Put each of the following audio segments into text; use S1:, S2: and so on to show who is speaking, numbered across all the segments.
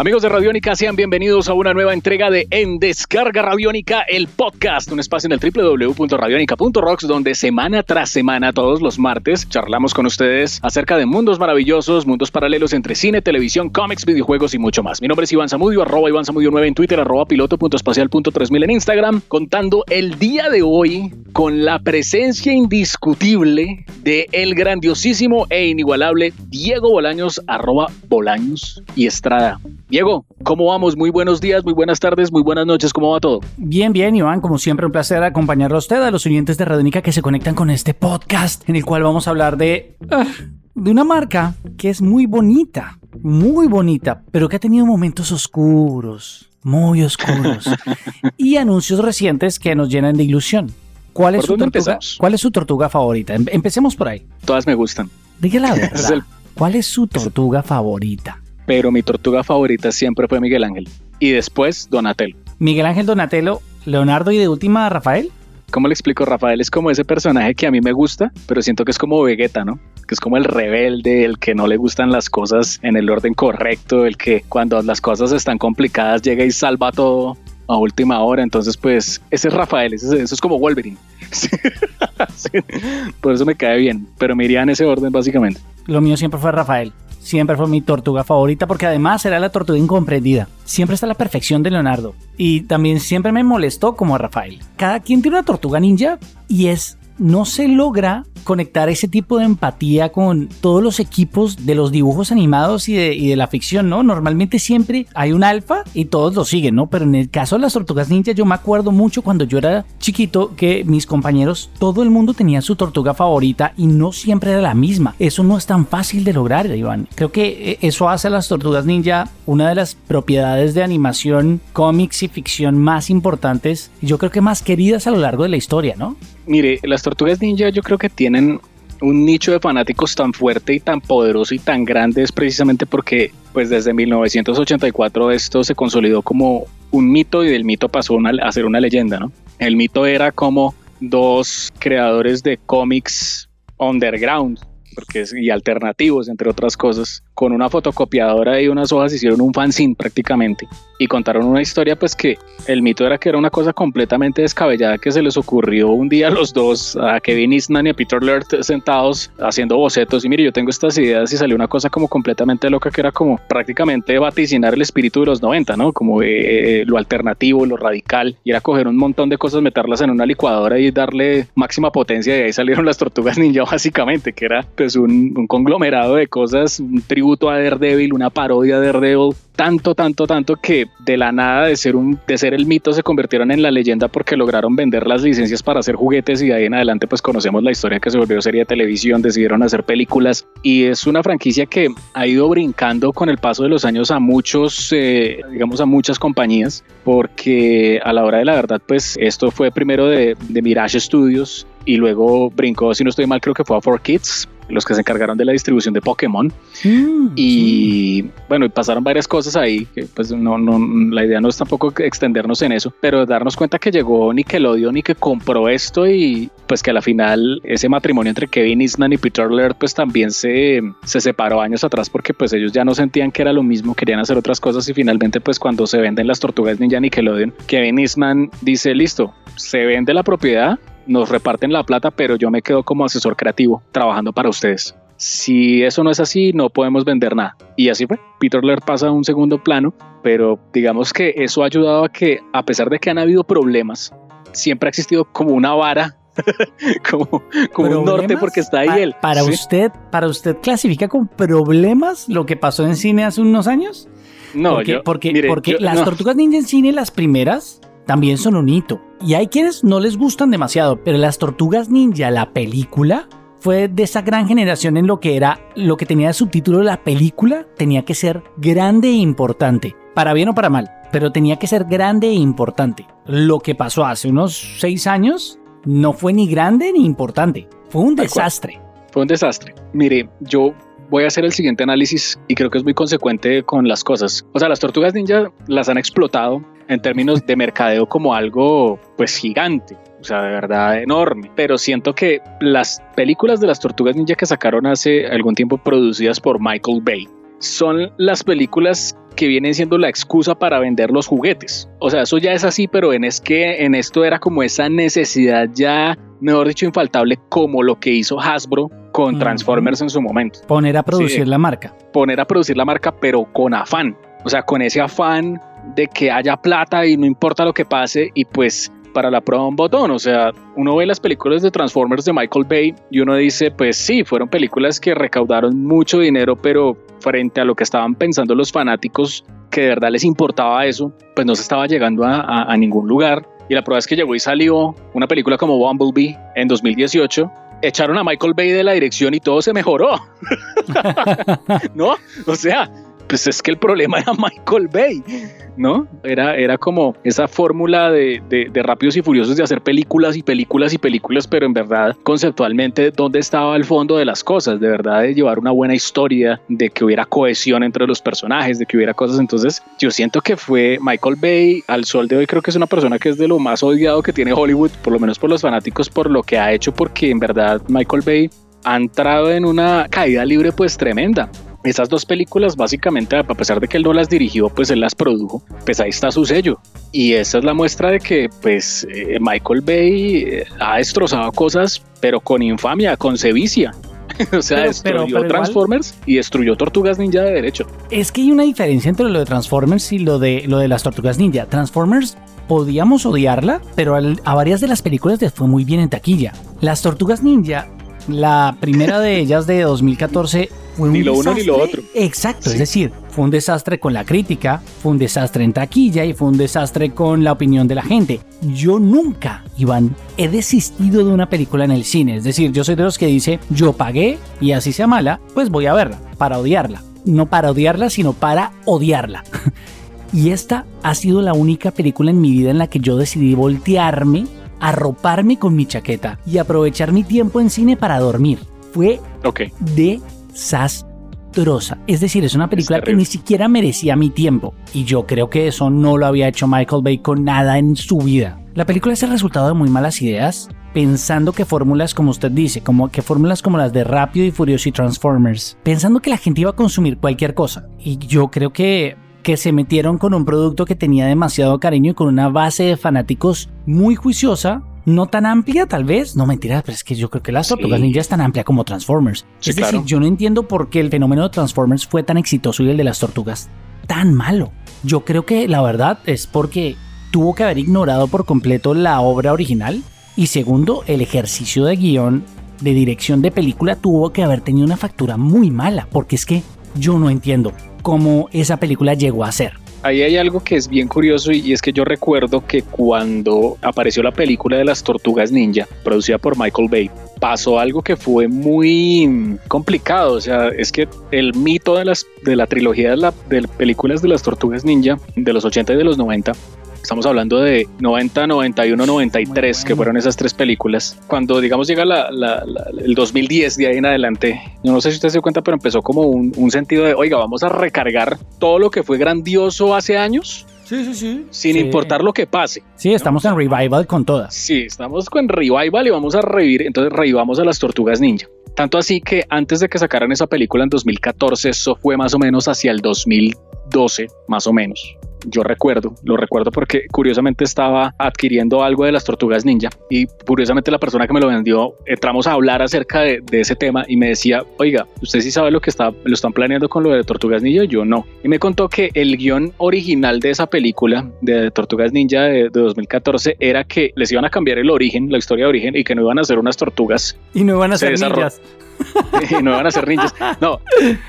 S1: Amigos de Radiónica, sean bienvenidos a una nueva entrega de En Descarga Radiónica, el podcast, un espacio en el www.radionica.rocks donde semana tras semana, todos los martes, charlamos con ustedes acerca de mundos maravillosos, mundos paralelos entre cine, televisión, cómics, videojuegos y mucho más. Mi nombre es Iván Zamudio, arroba Iván Zamudio 9 en Twitter, arroba piloto.espacial.3000 en Instagram, contando el día de hoy con la presencia indiscutible de el grandiosísimo e inigualable Diego Bolaños, arroba Bolaños y Estrada. Diego, ¿cómo vamos? Muy buenos días, muy buenas tardes, muy buenas noches, ¿cómo va todo?
S2: Bien, bien, Iván, como siempre un placer acompañarlo a usted, a los oyentes de Radionica que se conectan con este podcast en el cual vamos a hablar de... ah, de una marca que es muy bonita, muy bonita, pero que ha tenido momentos oscuros, muy oscuros, y anuncios recientes que nos llenan de ilusión. ¿Cuál es,
S1: ¿Por
S2: su tortuga,
S1: empezamos?
S2: ¿Cuál es su tortuga favorita? Em- Empecemos por ahí.
S1: Todas me gustan,
S2: Diga la verdad.
S1: el-
S2: ¿Cuál es su tortuga favorita?
S1: pero mi tortuga favorita siempre fue Miguel Ángel. Y después Donatello.
S2: Miguel Ángel Donatello, Leonardo y de última Rafael.
S1: ¿Cómo le explico? Rafael es como ese personaje que a mí me gusta, pero siento que es como Vegeta, ¿no? Que es como el rebelde, el que no le gustan las cosas en el orden correcto, el que cuando las cosas están complicadas llega y salva todo a última hora. Entonces, pues, ese es Rafael, eso es como Wolverine. Por eso me cae bien, pero me iría en ese orden básicamente.
S2: Lo mío siempre fue Rafael. Siempre fue mi tortuga favorita porque además era la tortuga incomprendida. Siempre está la perfección de Leonardo. Y también siempre me molestó como a Rafael. Cada quien tiene una tortuga ninja y es... No se logra conectar ese tipo de empatía con todos los equipos de los dibujos animados y de, la ficción, ¿no? Normalmente siempre hay un alfa y todos lo siguen, ¿no? Pero en el caso de las tortugas ninja yo me acuerdo mucho cuando yo era chiquito que mis compañeros, todo el mundo tenía su tortuga favorita y no siempre era la misma. Eso no es tan fácil de lograr, Iván. Creo que eh, eso hace a las tortugas ninja una de las propiedades de animación, cómics y ficción más importantes y yo creo que más queridas a lo largo de la historia, ¿no?
S1: Mire, las tortugas ninja yo creo que tienen un nicho de fanáticos tan fuerte y tan poderoso y tan grande es precisamente porque pues desde 1984 esto se consolidó como un mito y del mito pasó a ser una leyenda, ¿no? El mito era como dos creadores de cómics underground porque y alternativos entre otras cosas con una fotocopiadora y unas hojas hicieron un fanzine prácticamente y contaron una historia pues que el mito era que era una cosa completamente descabellada que se les ocurrió un día a los dos, a Kevin Eastman y a Peter Laird sentados haciendo bocetos y mire yo tengo estas ideas y salió una cosa como completamente loca que era como prácticamente vaticinar el espíritu de los 90, ¿no? Como eh, lo alternativo, lo radical y era coger un montón de cosas, meterlas en una licuadora y darle máxima potencia y ahí salieron las tortugas ninja básicamente, que era pues un, un conglomerado de cosas, un tributo a Daredevil, una parodia de Daredevil, tanto, tanto, tanto que de la nada de ser un de ser el mito se convirtieron en la leyenda porque lograron vender las licencias para hacer juguetes y de ahí en adelante pues conocemos la historia que se volvió serie de televisión, decidieron hacer películas y es una franquicia que ha ido brincando con el paso de los años a muchos, eh, digamos a muchas compañías porque a la hora de la verdad pues esto fue primero de, de Mirage Studios y luego brincó, si no estoy mal, creo que fue a 4Kids, los que se encargaron de la distribución de Pokémon.
S2: Mm,
S1: Y bueno, y pasaron varias cosas ahí, que pues no, no, la idea no es tampoco extendernos en eso, pero darnos cuenta que llegó Nickelodeon y que compró esto y pues que a la final ese matrimonio entre Kevin Eastman y Peter Laird pues también se, se separó años atrás porque pues ellos ya no sentían que era lo mismo, querían hacer otras cosas y finalmente pues cuando se venden las tortugas ninja Nickelodeon, Kevin Eastman dice listo, se vende la propiedad, nos reparten la plata, pero yo me quedo como asesor creativo trabajando para ustedes. Si eso no es así, no podemos vender nada. Y así fue. Peter Laird pasa a un segundo plano, pero digamos que eso ha ayudado a que, a pesar de que han habido problemas, siempre ha existido como una vara, como, como un norte porque está ahí
S2: Pa-
S1: él.
S2: Para
S1: ¿sí?
S2: usted, para usted clasifica con problemas lo que pasó en cine hace unos años.
S1: No,
S2: porque
S1: yo-
S2: porque,
S1: mire,
S2: porque
S1: yo-
S2: las
S1: no.
S2: tortugas ninja en cine, las primeras, también son un hito. Y hay quienes no les gustan demasiado, pero las tortugas ninja, la película, fue de esa gran generación en lo que era, lo que tenía de subtítulo la película, tenía que ser grande e importante. Para bien o para mal, pero tenía que ser grande e importante. Lo que pasó hace unos seis años no fue ni grande ni importante. Fue un desastre.
S1: Fue un desastre. Mire, yo voy a hacer el siguiente análisis y creo que es muy consecuente con las cosas. O sea, las tortugas ninja las han explotado en términos de mercadeo como algo pues gigante. O sea, de verdad enorme. Pero siento que las películas de las tortugas ninja que sacaron hace algún tiempo producidas por Michael Bay son las películas que vienen siendo la excusa para vender los juguetes. O sea, eso ya es así, pero en es que en esto era como esa necesidad ya, mejor dicho, infaltable, como lo que hizo Hasbro con Transformers en su momento.
S2: Poner a producir la marca.
S1: Poner a producir la marca, pero con afán. O sea, con ese afán de que haya plata y no importa lo que pase y pues para la prueba un botón. O sea, uno ve las películas de Transformers de Michael Bay y uno dice, pues sí, fueron películas que recaudaron mucho dinero, pero frente a lo que estaban pensando los fanáticos, que de verdad les importaba eso, pues no se estaba llegando a, ningún lugar. Y la prueba es que llegó y salió una película como Bumblebee en 2018 echaron a Michael Bay de la dirección y todo se mejoró. ¿No? O sea, pues es que el problema era Michael Bay. ¿no? Era, era como esa fórmula de, de, Rápidos y Furiosos de hacer películas y películas y películas, pero en verdad, conceptualmente, ¿dónde estaba el fondo de las cosas? De verdad, de llevar una buena historia, de que hubiera cohesión entre los personajes, de que hubiera cosas. Entonces, yo siento que fue Michael Bay, al sol de hoy, creo que es una persona que es de lo más odiado que tiene Hollywood, por lo menos por los fanáticos, por lo que ha hecho, porque en verdad Michael Bay ha entrado en una caída libre pues tremenda. Esas dos películas básicamente, a pesar de que él no las dirigió, pues él las produjo, pues ahí está su sello. Y esa es la muestra de que pues eh, Michael Bay eh, ha destrozado cosas, pero con infamia, con sevicia. o sea, destruyó Transformers y destruyó Tortugas Ninja de derecho.
S2: Es que hay una diferencia entre lo de Transformers y lo de, lo de las Tortugas Ninja. Transformers podíamos odiarla, pero a varias de las películas les fue muy bien en taquilla. Las Tortugas Ninja la primera de ellas de 2014 fue un
S1: ni lo uno ni lo otro.
S2: Exacto, es decir, fue un desastre con la crítica, fue un desastre en taquilla y fue un desastre con la opinión de la gente. Yo nunca, Iván, he desistido de una película en el cine. Es decir, yo soy de los que dice, yo pagué y así sea mala, pues voy a verla, para odiarla. No para odiarla, sino para odiarla. y esta ha sido la única película en mi vida en la que yo decidí voltearme arroparme con mi chaqueta y aprovechar mi tiempo en cine para dormir. Fue desastrosa. Es decir, es una película que ni siquiera merecía mi tiempo. Y yo creo que eso no lo había hecho Michael Bay con nada en su vida. La película es el resultado de muy malas ideas, pensando que fórmulas como usted dice, como que fórmulas como las de Rápido y Furioso y Transformers, pensando que la gente iba a consumir cualquier cosa. Y yo creo que que se metieron con un producto que tenía demasiado cariño y con una base de fanáticos muy juiciosa, no tan amplia tal vez, no mentira, pero es que yo creo que las Tortugas Ninja es tan amplia como Transformers. es decir, yo no entiendo por qué el fenómeno de Transformers fue tan exitoso y el de las Tortugas tan malo. Yo creo que la verdad es porque tuvo que haber ignorado por completo la obra original y segundo, el ejercicio de guion de dirección de película tuvo que haber tenido una factura muy mala, porque es que yo no entiendo cómo esa película llegó a ser.
S1: Ahí hay algo que es bien curioso y es que yo recuerdo que cuando apareció la película de las tortugas ninja, producida por Michael Bay, pasó algo que fue muy complicado. O sea, es que el mito de, las, de la trilogía de, la, de películas de las tortugas ninja de los 80 y de los 90 Estamos hablando de 90, 91, 93, que fueron esas tres películas. Cuando, digamos, llega el 2010 de ahí en adelante, yo no sé si usted se dio cuenta, pero empezó como un, sentido de, oiga, vamos a recargar todo lo que fue grandioso hace años
S2: Sí, sí, sí.
S1: Sin importar lo que pase.
S2: Sí, estamos en revival con todas.
S1: Sí, estamos con revival y vamos a revivir. Entonces revivamos a las tortugas ninja. Tanto así que antes de que sacaran esa película en 2014, eso fue más o menos hacia el 2012, más o menos yo recuerdo, lo recuerdo porque curiosamente estaba adquiriendo algo de las tortugas ninja y curiosamente la persona que me lo vendió, entramos a hablar acerca de, ese tema y me decía, oiga, ¿usted sí sabe lo que está, lo están planeando con lo de tortugas ninja? Yo no. Y me contó que el guion original de esa película de tortugas ninja de, 2014 era que les iban a cambiar el origen, la historia de origen y que no iban a ser unas tortugas.
S2: Y no iban a ser ninjas.
S1: y no iban a ser ninjas. No,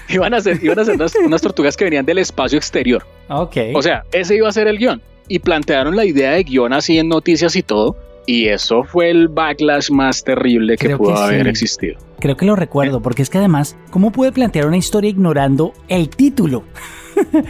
S1: iban a ser, iban a ser unas, tortugas que venían del espacio exterior.
S2: Ok.
S1: O sea, ese iba a ser el guion. Y plantearon la idea de guion así en noticias y todo. Y eso fue el backlash más terrible que pudo haber existido.
S2: Creo que lo recuerdo, porque es que además, ¿cómo puede plantear una historia ignorando el título?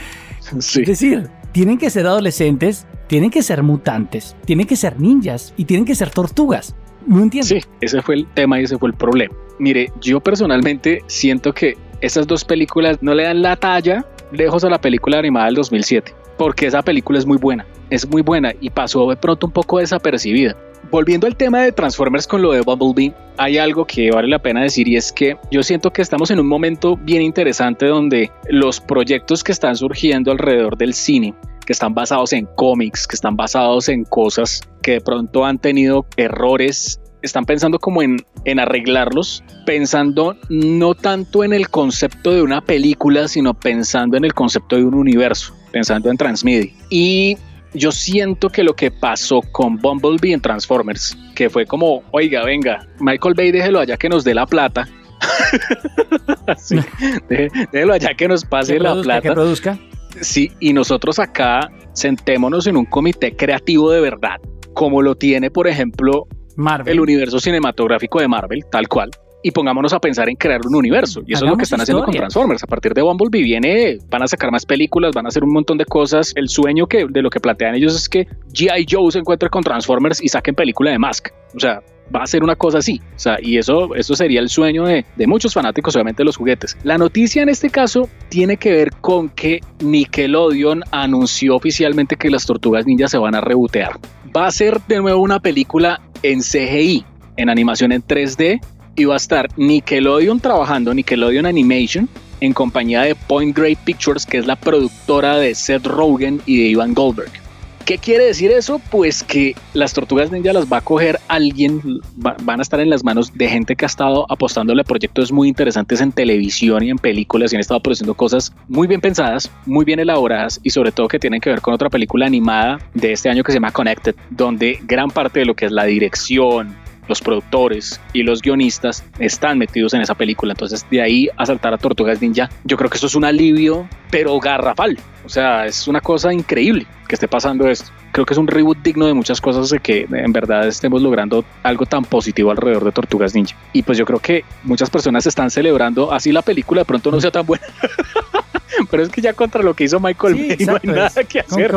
S2: Es decir, tienen que ser adolescentes, tienen que ser mutantes, tienen que ser ninjas y tienen que ser tortugas. No entiendo.
S1: Sí, ese fue el tema y ese fue el problema. Mire, yo personalmente siento que estas dos películas no le dan la talla lejos a la película animada del 2007 porque esa película es muy buena, es muy buena y pasó de pronto un poco desapercibida. Volviendo al tema de Transformers con lo de Bumblebee, hay algo que vale la pena decir y es que yo siento que estamos en un momento bien interesante donde los proyectos que están surgiendo alrededor del cine, que están basados en cómics, que están basados en cosas que de pronto han tenido errores están pensando como en, en arreglarlos, pensando no tanto en el concepto de una película, sino pensando en el concepto de un universo, pensando en Transmedia. Y yo siento que lo que pasó con Bumblebee en Transformers, que fue como, oiga, venga, Michael Bay déjelo allá que nos dé la plata. sí, déjelo allá que nos pase la plata.
S2: Que produzca.
S1: Sí, y nosotros acá sentémonos en un comité creativo de verdad, como lo tiene, por ejemplo, el universo cinematográfico de Marvel, tal cual. Y pongámonos a pensar en crear un universo. Y eso es lo que están haciendo con Transformers. A partir de Bumblebee viene, van a sacar más películas, van a hacer un montón de cosas. El sueño que de lo que plantean ellos es que G.I. Joe se encuentre con Transformers y saquen película de Mask. O sea, va a ser una cosa así. O sea, y eso, eso sería el sueño de, de, muchos fanáticos, obviamente, de los juguetes. La noticia en este caso tiene que ver con que Nickelodeon anunció oficialmente que las tortugas ninjas se van a rebotear. Va a ser de nuevo una película en CGI, en animación en 3D, y va a estar Nickelodeon trabajando, Nickelodeon Animation, en compañía de Point Grey Pictures, que es la productora de Seth Rogen y de Ivan Goldberg. ¿Qué quiere decir eso? Pues que las tortugas ninja las va a coger alguien, van a estar en las manos de gente que ha estado apostándole a proyectos muy interesantes en televisión y en películas y han estado produciendo cosas muy bien pensadas, muy bien elaboradas y sobre todo que tienen que ver con otra película animada de este año que se llama Connected, donde gran parte de lo que es la dirección, los productores y los guionistas están metidos en esa película. Entonces, de ahí a saltar a Tortugas Ninja, yo creo que eso es un alivio, pero garrafal. O sea, es una cosa increíble que esté pasando esto. Creo que es un reboot digno de muchas cosas de que en verdad estemos logrando algo tan positivo alrededor de Tortugas Ninja. Y pues yo creo que muchas personas están celebrando, así la película de pronto no sea tan buena. Pero es que ya contra lo que hizo Michael Bay no hay nada que hacer.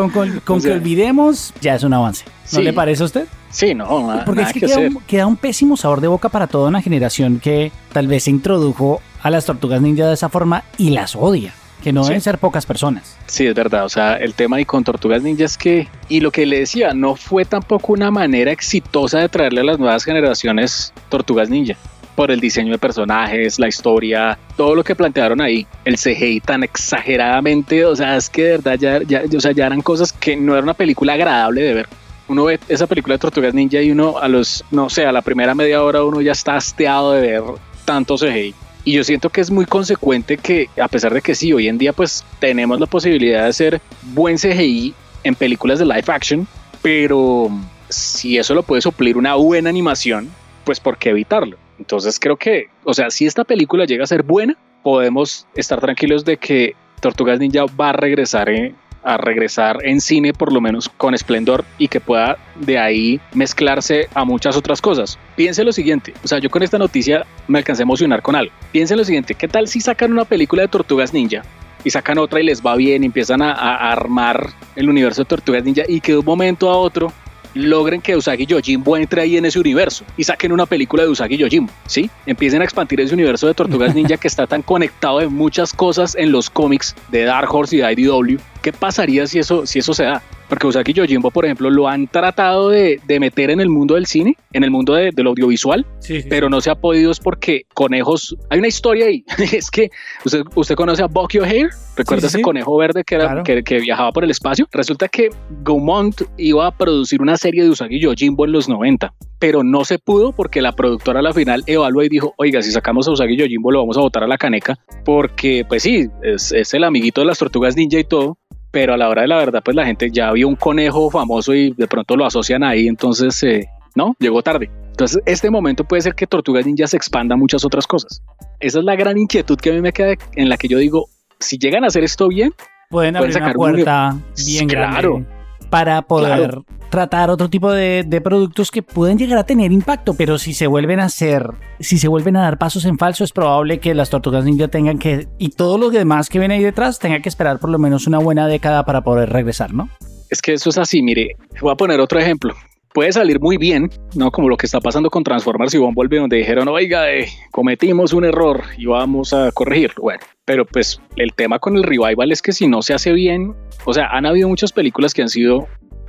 S2: Con, que olvidemos, ya es un avance. ¿No le parece a usted?
S1: Sí, no, nada,
S2: Porque es que, queda, un, queda, un, pésimo sabor de boca para toda una generación que tal vez se introdujo a las tortugas ninja de esa forma y las odia que no deben ser pocas personas.
S1: Sí, es verdad. O sea, el tema y con Tortugas Ninja es que, y lo que le decía, no fue tampoco una manera exitosa de traerle a las nuevas generaciones Tortugas Ninja. Por el diseño de personajes, la historia, todo lo que plantearon ahí, el CGI tan exageradamente, o sea, es que de verdad ya, ya, o sea, ya eran cosas que no era una película agradable de ver. Uno ve esa película de Tortugas Ninja y uno a los, no sé, a la primera media hora uno ya está hasteado de ver tanto CGI. Y yo siento que es muy consecuente que, a pesar de que sí, hoy en día pues tenemos la posibilidad de hacer buen CGI en películas de live action, pero si eso lo puede suplir una buena animación, pues ¿por qué evitarlo? Entonces creo que, o sea, si esta película llega a ser buena, podemos estar tranquilos de que Tortugas Ninja va a regresar en, a regresar en cine por lo menos con esplendor y que pueda de ahí mezclarse a muchas otras cosas. Piense lo siguiente, o sea, yo con esta noticia me alcancé a emocionar con algo. Piense lo siguiente, ¿qué tal si sacan una película de Tortugas Ninja y sacan otra y les va bien y empiezan a, a armar el universo de Tortugas Ninja y que de un momento a otro logren que Usagi Yojimbo entre ahí en ese universo y saquen una película de Usagi Yojimbo, ¿sí? Empiecen a expandir ese universo de Tortugas Ninja que está tan conectado de muchas cosas en los cómics de Dark Horse y de IDW. ¿Qué pasaría si eso, si eso se da? Porque Usagi Yojimbo, por ejemplo, lo han tratado de, de meter en el mundo del cine, en el mundo de, del audiovisual, sí, sí, pero no se ha podido es porque conejos... Hay una historia ahí, es que usted, usted conoce a Bucky O'Hare, recuerda ese conejo verde que, era, claro. que, que, viajaba por el espacio. Resulta que Gaumont iba a producir una serie de Usagi Yojimbo en los 90, pero no se pudo porque la productora a la final evaluó y dijo, oiga, si sacamos a Usagi Yojimbo lo vamos a botar a la caneca, porque pues sí, es, es el amiguito de las tortugas ninja y todo, pero a la hora de la verdad, pues la gente ya vio un conejo famoso y de pronto lo asocian ahí, entonces, eh, no, llegó tarde. Entonces, este momento puede ser que Tortugas Ninja se expanda a muchas otras cosas. Esa es la gran inquietud que a mí me queda en la que yo digo, si llegan a hacer esto bien,
S2: pueden abrir una puerta un... bien
S1: claro.
S2: grande para poder claro. Tratar otro tipo de, productos que pueden llegar a tener impacto, pero si se vuelven a hacer, si se vuelven a dar pasos en falso, es probable que las tortugas ninja tengan que, y todos los demás que vienen ahí detrás, tengan que esperar por lo menos una buena década para poder regresar, ¿no?
S1: Es que eso es así, mire, voy a poner otro ejemplo. puede salir muy bien, ¿no? Como lo que está pasando con Transformers y Bumblebee, donde dijeron, oiga, eh, cometimos un error y vamos a corregirlo. Bueno, pero pues el tema con el revival es que si no se hace bien, o sea, han habido muchas películas que han sido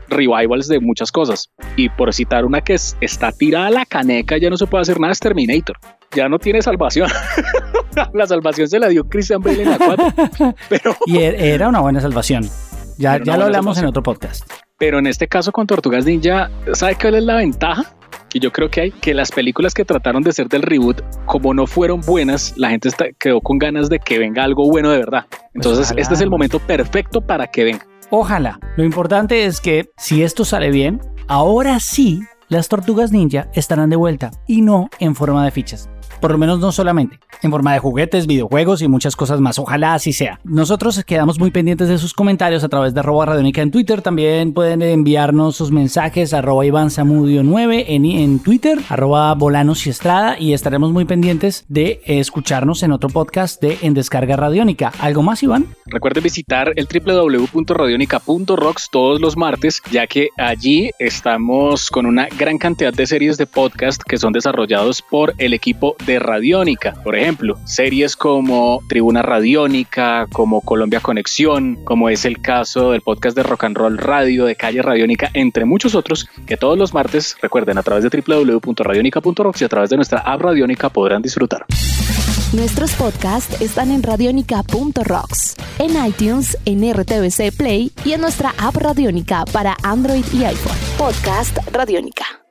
S1: revivals de muchas cosas. Y por citar una que está tirada a la caneca, ya no se puede hacer nada, es Terminator. Ya no tiene salvación. la salvación se la dio Christian Bale en la 4. Pero...
S2: Y e-, era una buena salvación. Ya, ya lo hablamos en otro podcast.
S1: Pero en este caso con Tortugas Ninja, ¿sabe cuál es la ventaja? Que yo creo que hay que las películas que trataron de ser del reboot, como no fueron buenas, la gente quedó con ganas de que venga algo bueno de verdad. Pues Entonces, este es el momento perfecto para que venga.
S2: Ojalá. Lo importante es que si esto sale bien, ahora sí las tortugas ninja estarán de vuelta y no en forma de fichas por lo menos no solamente, en forma de juguetes, videojuegos y muchas cosas más. Ojalá así sea. Nosotros quedamos muy pendientes de sus comentarios a través de arroba radionica en Twitter. También pueden enviarnos sus mensajes arroba Iván Samudio 9 en, en Twitter, arroba Bolanos y Estrada y estaremos muy pendientes de escucharnos en otro podcast de En Descarga Radiónica. ¿Algo más, Iván?
S1: Recuerden visitar el www.radionica.rocks todos los martes, ya que allí estamos con una gran cantidad de series de podcast que son desarrollados por el equipo de Radiónica. Por ejemplo, series como Tribuna Radiónica, como Colombia Conexión, como es el caso del podcast de Rock and Roll Radio, de Calle Radiónica, entre muchos otros, que todos los martes, recuerden, a través de www.radionica.rocks y a través de nuestra app Radiónica podrán disfrutar.
S3: Nuestros podcasts están en radionica.rocks, en iTunes, en RTVC Play y en nuestra app Radiónica para Android y iPhone. Podcast Radiónica.